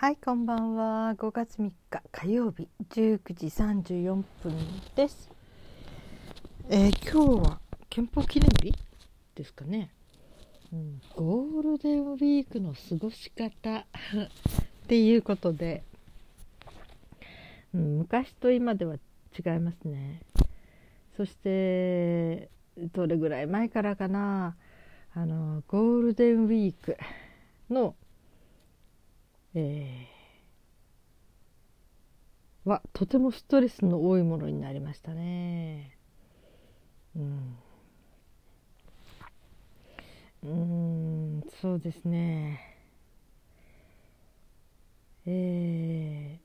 はい、こんばんは。5月3日火曜日19時34分です。えー今日は憲法記念日ですかね。うん、ゴールデンウィークの過ごし方 っていうことで、うん、昔と今では違いますね。そしてどれぐらい前からかなあのゴールデンウィークのえー。はとてもストレスの多いものになりましたね。うん、うんそうですね。え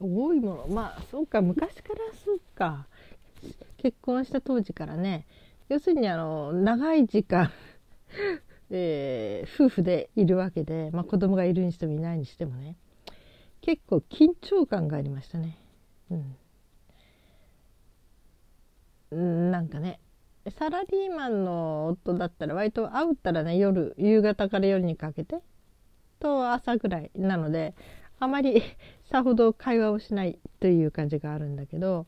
ー。多いもの。まあそうか昔からそうか。結婚した当時からね。要するにあの長い時間えー夫婦でいるわけで、まあ、子供がいるにしてもいないにしてもね。結構緊張感がありましたね。うん、なんかねサラリーマンの夫だったら割と会うたらね夜夕方から夜にかけてと朝ぐらいなのであまりさほど会話をしないという感じがあるんだけど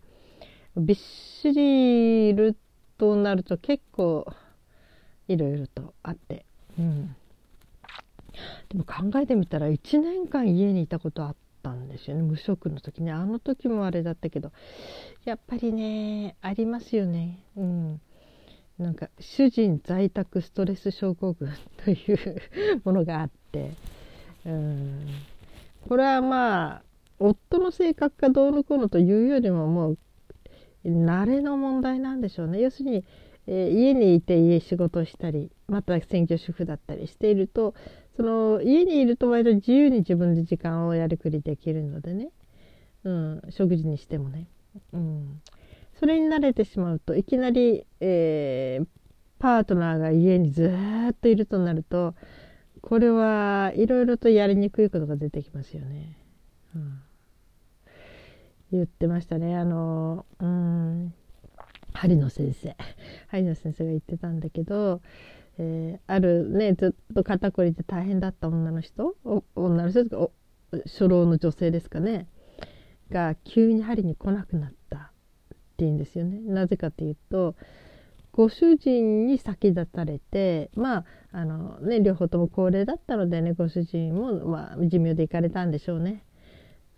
びっしりいるとなると結構いろいろとあって、でも考えてみたら1年間家にいたことあったんですよね。無職の時ね。あの時もあれだったけどやっぱりねありますよね。うん。なんか主人在宅ストレス症候群というものがあって。うん。これはまあ夫の性格かどうのこうのというよりももう慣れの問題なんでしょうね。要するに、えー家にいて家仕事したりまた専業主婦だったりしているとその家にいると割と自由に自分で時間をやりくりできるのでね、うん、食事にしてもね、うん、それに慣れてしまうといきなり、えーパートナーが家にずっといるとなるとこれはいろいろとやりにくいことが出てきますよね。うん。言ってましたね。あのうん。針野先生針野先生が言ってたんだけど、えーあるねずっと肩こりで大変だった女の人お女の人ですかお初老の女性ですかねが急に針に来なくなったっていうんですよね。なぜかというとご主人に先立たれてまああのね両方とも高齢だったのでねご主人も、まあ、寿命で行かれたんでしょうね。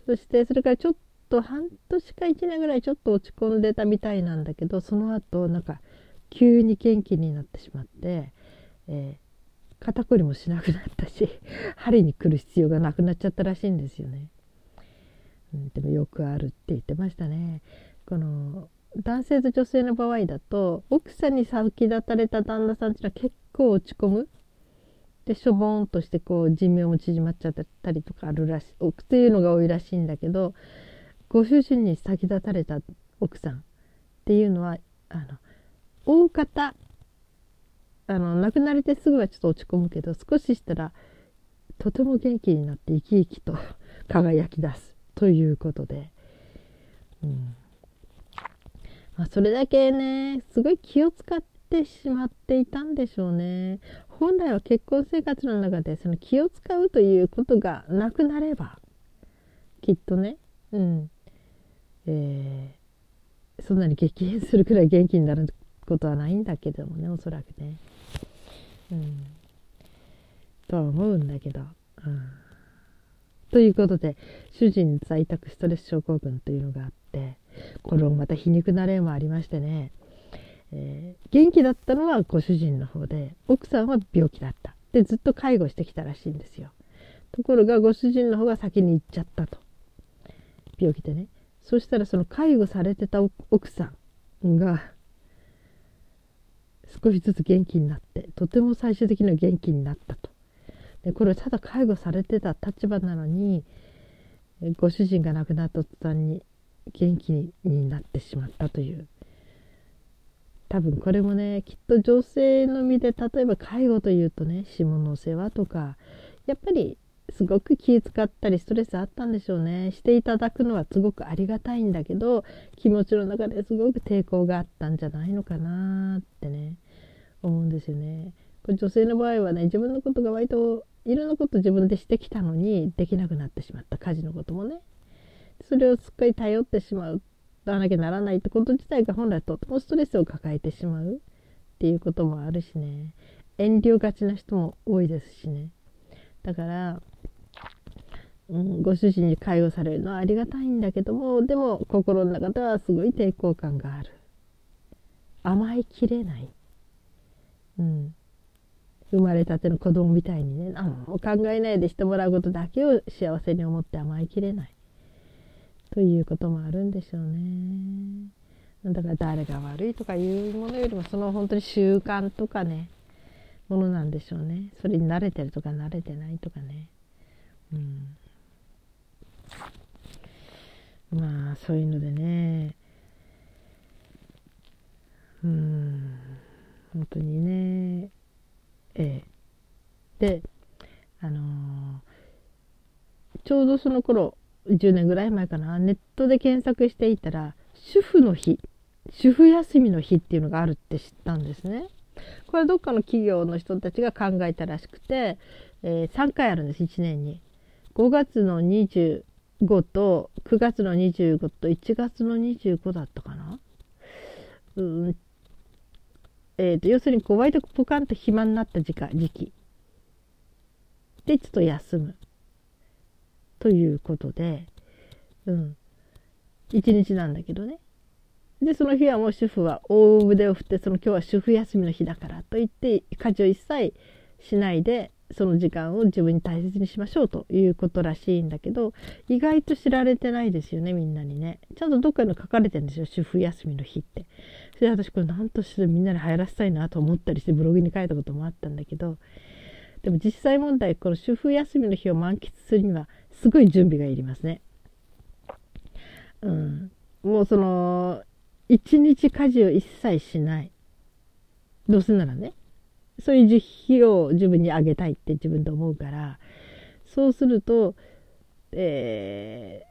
そしてそれからちょっと半年か1年ぐらいちょっと落ち込んでたみたいなんだけどその後なんか急に元気になってしまって、えー肩こりもしなくなったし 針に来る必要がなくなっちゃったらしいんですよね。うん、でもよくあるって言ってましたね。この男性と女性の場合だと奥さんに先立たれた旦那さんっていうのは結構落ち込む。でしょぼんとしてこう寿命も縮まっちゃったりとかあるらしいっていうのが多いらしいんだけどご主人に先立たれた奥さんっていうのはあの大方あの亡くなりてすぐはちょっと落ち込むけど少ししたらとても元気になって生き生きと輝き出すということで、うん。まあ、それだけねすごい気を使ってしまっていたんでしょうね。本来は結婚生活の中でその気を使うということがなくなればきっとね、うん。えーそんなに激変するくらい元気になることはないんだけどもねおそらくね。うん、とは思うんだけど。うん。ということで主人在宅ストレス症候群というのがあってこれもまた皮肉な例もありましてね、えー元気だったのはご主人の方で奥さんは病気だった。でずっと介護してきたらしいんですよ。ところがご主人の方が先に行っちゃったと。病気でね。そしたらその介護されてた奥さんが少しずつ元気になってとても最終的には元気になったと。でこれただ介護されてた立場なのにご主人が亡くなった途端に元気になってしまったという。多分これもねきっと女性の身で例えば介護というとね下の世話とかやっぱりすごく気遣ったりストレスあったんでしょうね。していただくのはすごくありがたいんだけど気持ちの中ですごく抵抗があったんじゃないのかなってね思うんですよね。これ女性の場合はね自分のことが割といろんなこと自分でしてきたのにできなくなってしまった。家事のこともね。それをすっかり頼ってしまう。ななきゃならないってこと自体が本来とてもストレスを抱えてしまう。っていうこともあるしね。遠慮がちな人も多いですしね。だから、うん、ご主人に介護されるのはありがたいんだけどもでも心の中ではすごい抵抗感がある。甘えきれない、うん、生まれたての子供みたいにね何も考えないでしてもらうことだけを幸せに思って甘えきれない。ということもあるんでしょうね。だから誰が悪いとかいうものよりもその本当に習慣とかねものなんでしょうね。それに慣れてるとか慣れてないとかね。うん。まあそういうのでね。うん。本当にね。ええ。であのー、ちょうどその頃10年ぐらい前かな。ネットで検索していたら主婦の日主婦休みの日っていうのがあるって知ったんですね。これはどっかの企業の人たちが考えたらしくて、えー、3回あるんです1年に。5月の5と9月の25と1月の25だったかな。うん。えーと、要するにこう割とポカンと暇になった時間時期。でちょっと休む。ということで、うん、一日なんだけどね。でその日はもう主婦は大腕を振ってその今日は主婦休みの日だからと言って家事を一切しないでその時間を自分に大切にしましょうということらしいんだけど意外と知られてないですよねみんなにね。ちゃんとどっかに書かれてるんですよ主婦休みの日って。それで私これ何としてみんなに流行らせたいなと思ったりしてブログに書いたこともあったんだけどでも実際問題この主婦休みの日を満喫するにはすごい準備がいりますね。うん、もうその一日家事を一切しない。どうせならね。そういう日を自分にあげたいって自分で思うからそうするとえ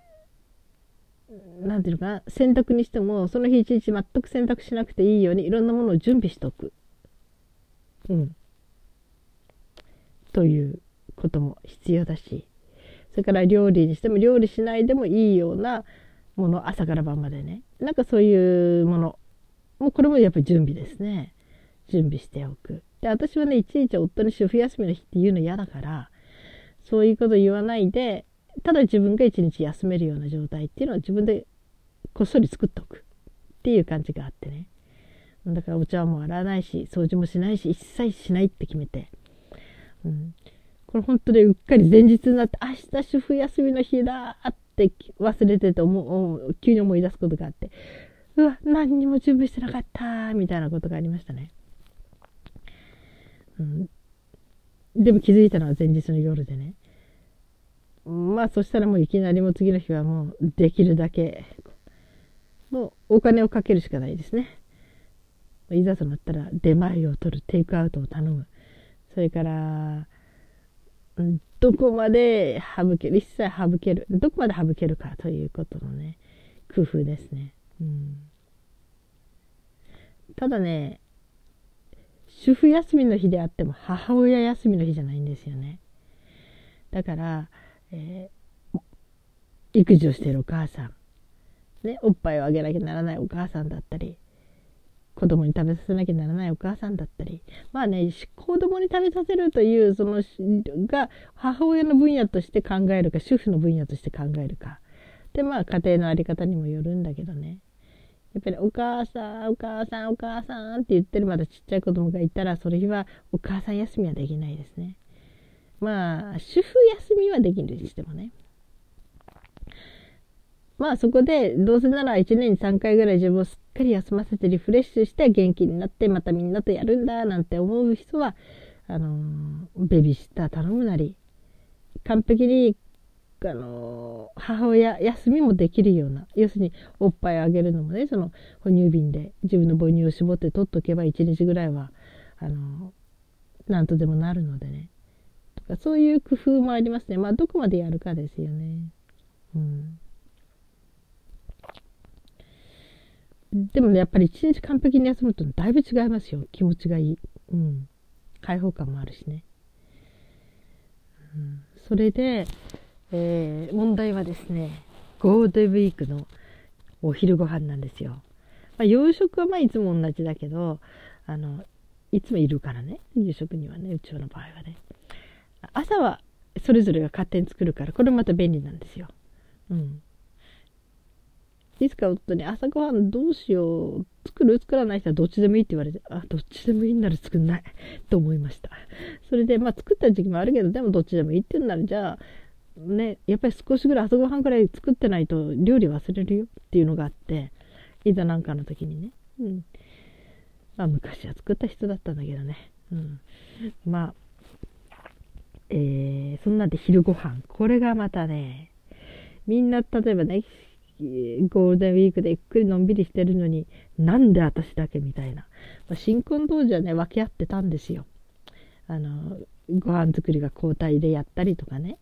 ー、なんていうのかな洗濯にしてもその日一日全く洗濯しなくていいようにいろんなものを準備しておく。うん。ということも必要だし。それから料理にしても料理しないでもいいようなもの朝から晩までね。なんかそういうもの。もうこれもやっぱり準備ですね。準備しておく。で私はねいちいち夫に主婦休みの日って言うの嫌だからそういうこと言わないでただ自分が一日休めるような状態っていうのは自分でこっそり作っておく。っていう感じがあってね。だからお茶も洗わないし掃除もしないし一切しないって決めて。うん、これ本当にうっかり前日になって明日主婦休みの日だって忘れてて思う急に思い出すことがあってうわ何にも準備してなかったみたいなことがありましたね、うん、でも気づいたのは前日の夜でね。まあそしたらもういきなりも次の日はもうできるだけのお金をかけるしかないですね。いざとなったら出前を取るテイクアウトを頼む。それから、どこまで省ける、一切省ける、どこまで省けるかということのね、工夫ですね。うん、ただね、主婦休みの日であっても母親休みの日じゃないんですよね。だから、えー、育児をしているお母さん、ね、おっぱいをあげなきゃならないお母さんだったり、子供に食べさせなきゃならないお母さんだったり。まあね子供に食べさせるというそのが母親の分野として考えるか主婦の分野として考えるか。でまあ家庭の在り方にもよるんだけどね。やっぱりお母さんお母さんお母さんって言ってるまだちっちゃい子供がいたらその日はお母さん休みはできないですね。まあ主婦休みはできるにしてもね。まあそこでどうせなら1年に3回ぐらい自分をすっかり休ませてリフレッシュして元気になってまたみんなとやるんだなんて思う人はあのベビーシッター頼むなり完璧にあの母親休みもできるような要するにおっぱいあげるのもねその哺乳瓶で自分の母乳を絞って取っとけば1日ぐらいはあのなんとでもなるのでねとかそういう工夫もありますねまあどこまでやるかですよね。うんでもね、やっぱり一日完璧に休むとだいぶ違いますよ。気持ちがいい。うん。開放感もあるしね。うん、それで、えー、問題はですね、ゴールデンウィークのお昼ご飯なんですよ。まあ、洋食はまあいつも同じだけど、あの、いつもいるからね、夕食にはね、うちの場合はね。朝はそれぞれが勝手に作るから、これまた便利なんですよ。うん。いつか夫に朝ごはんどうしよう、作る？作らない人はどっちでもいいって言われて、あ、どっちでもいいなら作んないと思いました。それで、まあ作った時期もあるけど、でもどっちでもいいって言うなら、じゃあ、ね、やっぱり少しぐらい朝ごはんくらい作ってないと料理忘れるよっていうのがあって、いざなんかの時にね。うん。まあ昔は作った人だったんだけどね。うん。まあ、えー、そんなんで昼ご飯。これがまたね、みんな例えばね、ゴールデンウィークでゆっくりのんびりしてるのに、なんで私だけみたいな。まあ、新婚当時はね、分け合ってたんですよ。あの、ご飯作りが交代でやったりとかね。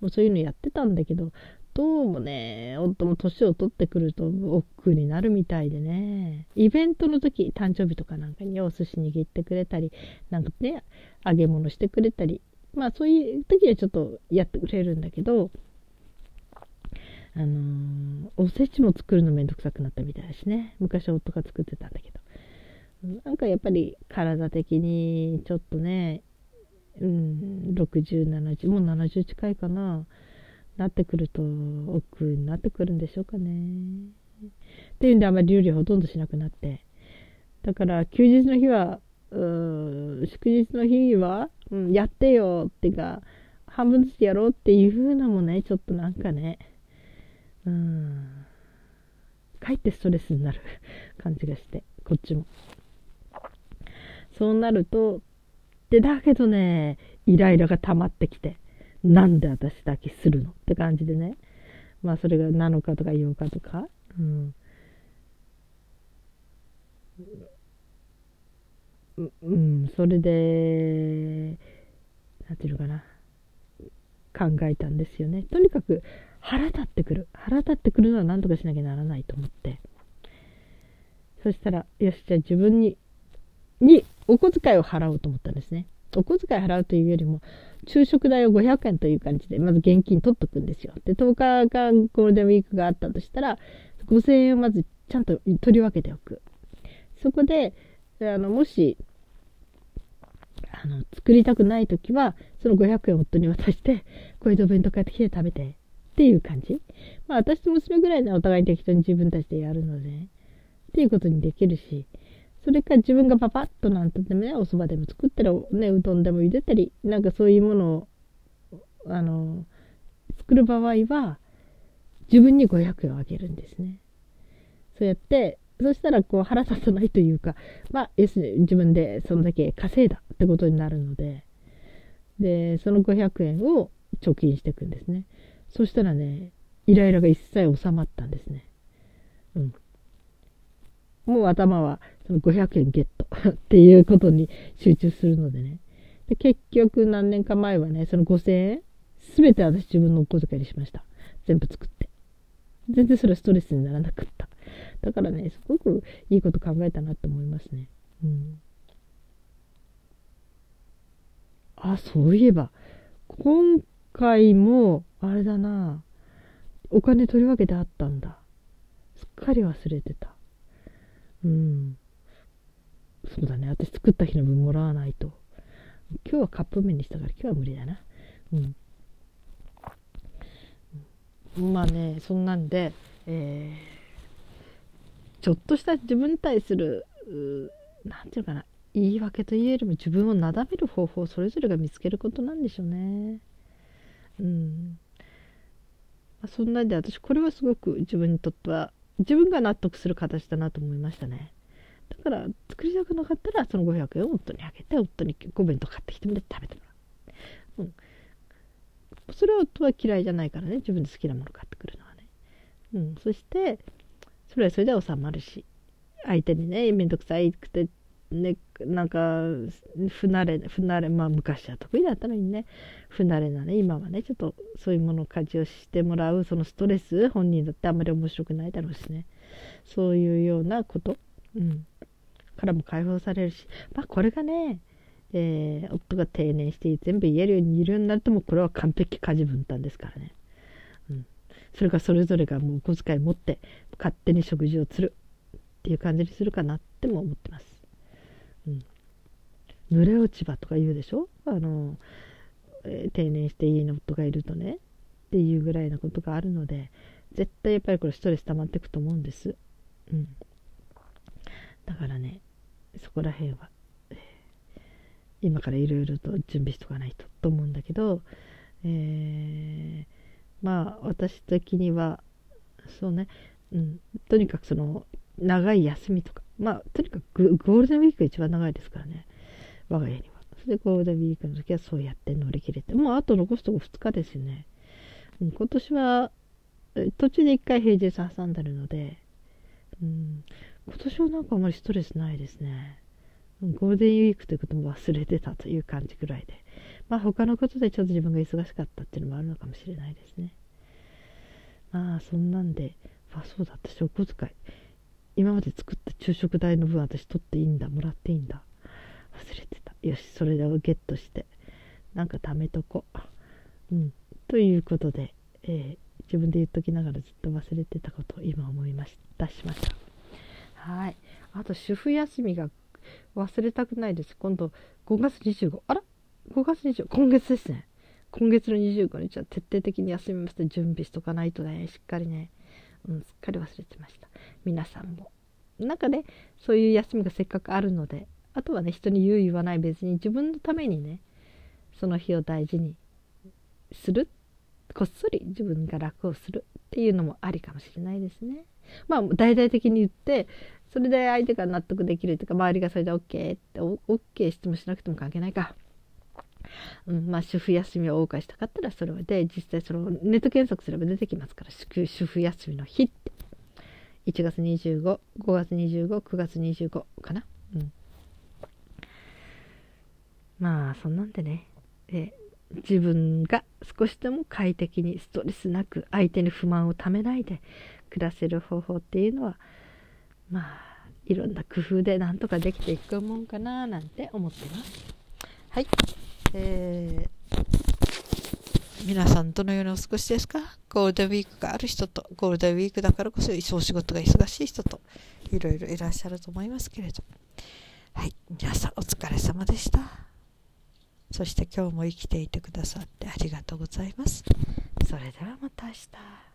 もうそういうのやってたんだけど、どうもね、夫も年を取ってくると億劫になるみたいでね。イベントの時、誕生日とかなんかにお寿司握ってくれたり、なんかね、揚げ物してくれたり、まあそういう時はちょっとやってくれるんだけど、あのー、おせちも作るのめんどくさくなったみたいだしね。昔夫が作ってたんだけど。なんかやっぱり体的にちょっとね、うん、60、70、もう70近いかな、なってくると、億になってくるんでしょうかね。っていうんであんまり料理はほとんどしなくなって。だから休日の日は、うん祝日の日は、うん、やってよっていうか、半分ずつやろうっていうのもね、ちょっとなんかね、うん、かえってストレスになる感じがして、こっちも。そうなると、で、だけどね、イライラが溜まってきて、なんで私だけするのって感じでね。まあ、それが7日とか8日とか。うん。うん、それで、なんていうのかな。考えたんですよね。とにかく、腹立ってくる。腹立ってくるのは何とかしなきゃならないと思って。そしたら、よし、じゃあ自分に、にお小遣いを払おうと思ったんですね。お小遣い払うというよりも、昼食代を500円という感じで、まず現金取っとくんですよ。で、10日間ゴールデンウィークがあったとしたら、5000円をまずちゃんと取り分けておく。そこで、あの、もし、あの、作りたくないときは、その500円を夫に渡して、これでお弁当買ってきて食べてっていう感じ。まあ私と娘ぐらいならお互いに適当に自分たちでやるので、っていうことにできるし、それか自分がパパッとなんとでもね、お蕎麦でも作ったら、ね、うどんでも茹でたり、なんかそういうものを、あの、作る場合は、自分に500円をあげるんですね。そうやって、そしたらこう腹立たないというか、まあ、要するに自分でそのだけ稼いだってことになるので、で、その500円を貯金していくんですね。そしたらね、イライラが一切収まったんですね。うん。もう頭は500円ゲット っていうことに集中するのでね。で結局何年か前はね、その5000円、すべて私自分のお小遣いにしました。全部作って。全然それはストレスにならなかった。だからね、すごくいいこと考えたなと思いますね。うん。あ、そういえば、今回も、あれだな。お金取り分けてあったんだ。すっかり忘れてた。うん。そうだね。私作った日の分もらわないと。今日はカップ麺にしたから今日は無理だな。うん。まあね、そんなんで、えー、ちょっとした自分に対する、何て言うかな、言い訳というよりも自分をなだめる方法をそれぞれが見つけることなんでしょうね。うん。まあ、そんなんで私これはすごく自分にとっては自分が納得する形だなと思いましたね。だから作りたくなかったらその500円を夫にあげて夫にお弁当買ってきてもらって食べてもらう。うん。それは夫は嫌いじゃないからね自分で好きなもの買ってくるのはね。うん。そしてそれはそれで収まるし相手にね面倒くさいくてね、なんか不慣れ不慣れまあ昔は得意だったのにね不慣れなね今はねちょっとそういうものを家事をしてもらうそのストレス本人だってあんまり面白くないだろうしねそういうようなこと、うん、からも解放されるしまあこれがねえー、夫が定年して全部言えるようにいるようになるともうこれは完璧家事分担ですからね、うん、それがそれぞれがもうお小遣い持って勝手に食事をするっていう感じにするかなっても思ってます、うん、濡れ落ち葉とか言うでしょ？あの、えー、定年して家に夫がいるとね。っていうぐらいなことがあるので絶対やっぱりこれストレス溜まっていくと思うんです、うん、だからねそこら辺は今からいろいろと準備しとかないとと思うんだけど、えー、まあ私的にはそうね、うん、とにかくその長い休みとかまあとにかくゴールデンウィークが一番長いですからね我が家には。それでゴールデンウィークの時はそうやって乗り切れてもうあと残すとこ2日ですよね、うん、今年は途中で1回平日挟んでるので、うん、今年はなんかあまりストレスないですねゴールデンウィークということも忘れてたという感じぐらいで、まあ他のことでちょっと自分が忙しかったっていうのもあるのかもしれないですね。まあそんなんで、あ、そうだ、私お小遣い。今まで作った昼食代の分私取っていいんだ、もらっていいんだ。忘れてた。よし、それをゲットして、なんか貯めとこう。うん。ということで、えー、自分で言っときながらずっと忘れてたことを今思いまし出しました。はい。あと主婦休みが忘れたくないです。今度5月25。あら ?5 月25。今月ですね。今月の25日は徹底的に休みまして準備しとかないとね、しっかりね、うん、すっかり忘れてました。皆さんも。なんかね、そういう休みがせっかくあるので、あとはね、人に言う言わない別に自分のためにね、その日を大事にする。こっそり自分が楽をするっていうのもありかもしれないですね。まあ大々的に言ってそれで相手が納得できるというか周りがそれで OK って OK してもしなくても関係ないか。うん、まあ主婦休みを謳歌したかったらそれで実際そのネット検索すれば出てきますから主婦休みの日って。1月255月259月25かな。うん。まあそんなんでね。え自分が少しでも快適にストレスなく相手に不満をためないで暮らせる方法っていうのはまあいろんな工夫でなんとかできていくもんかななんて思ってます。はい。えー、皆さんどのようにお過ごしですか？ゴールデンウィークがある人とゴールデンウィークだからこそお仕事が忙しい人といろいろいらっしゃると思いますけれどはい。皆さんお疲れ様でした。そして今日も生きていてくださってありがとうございます。それではまた明日。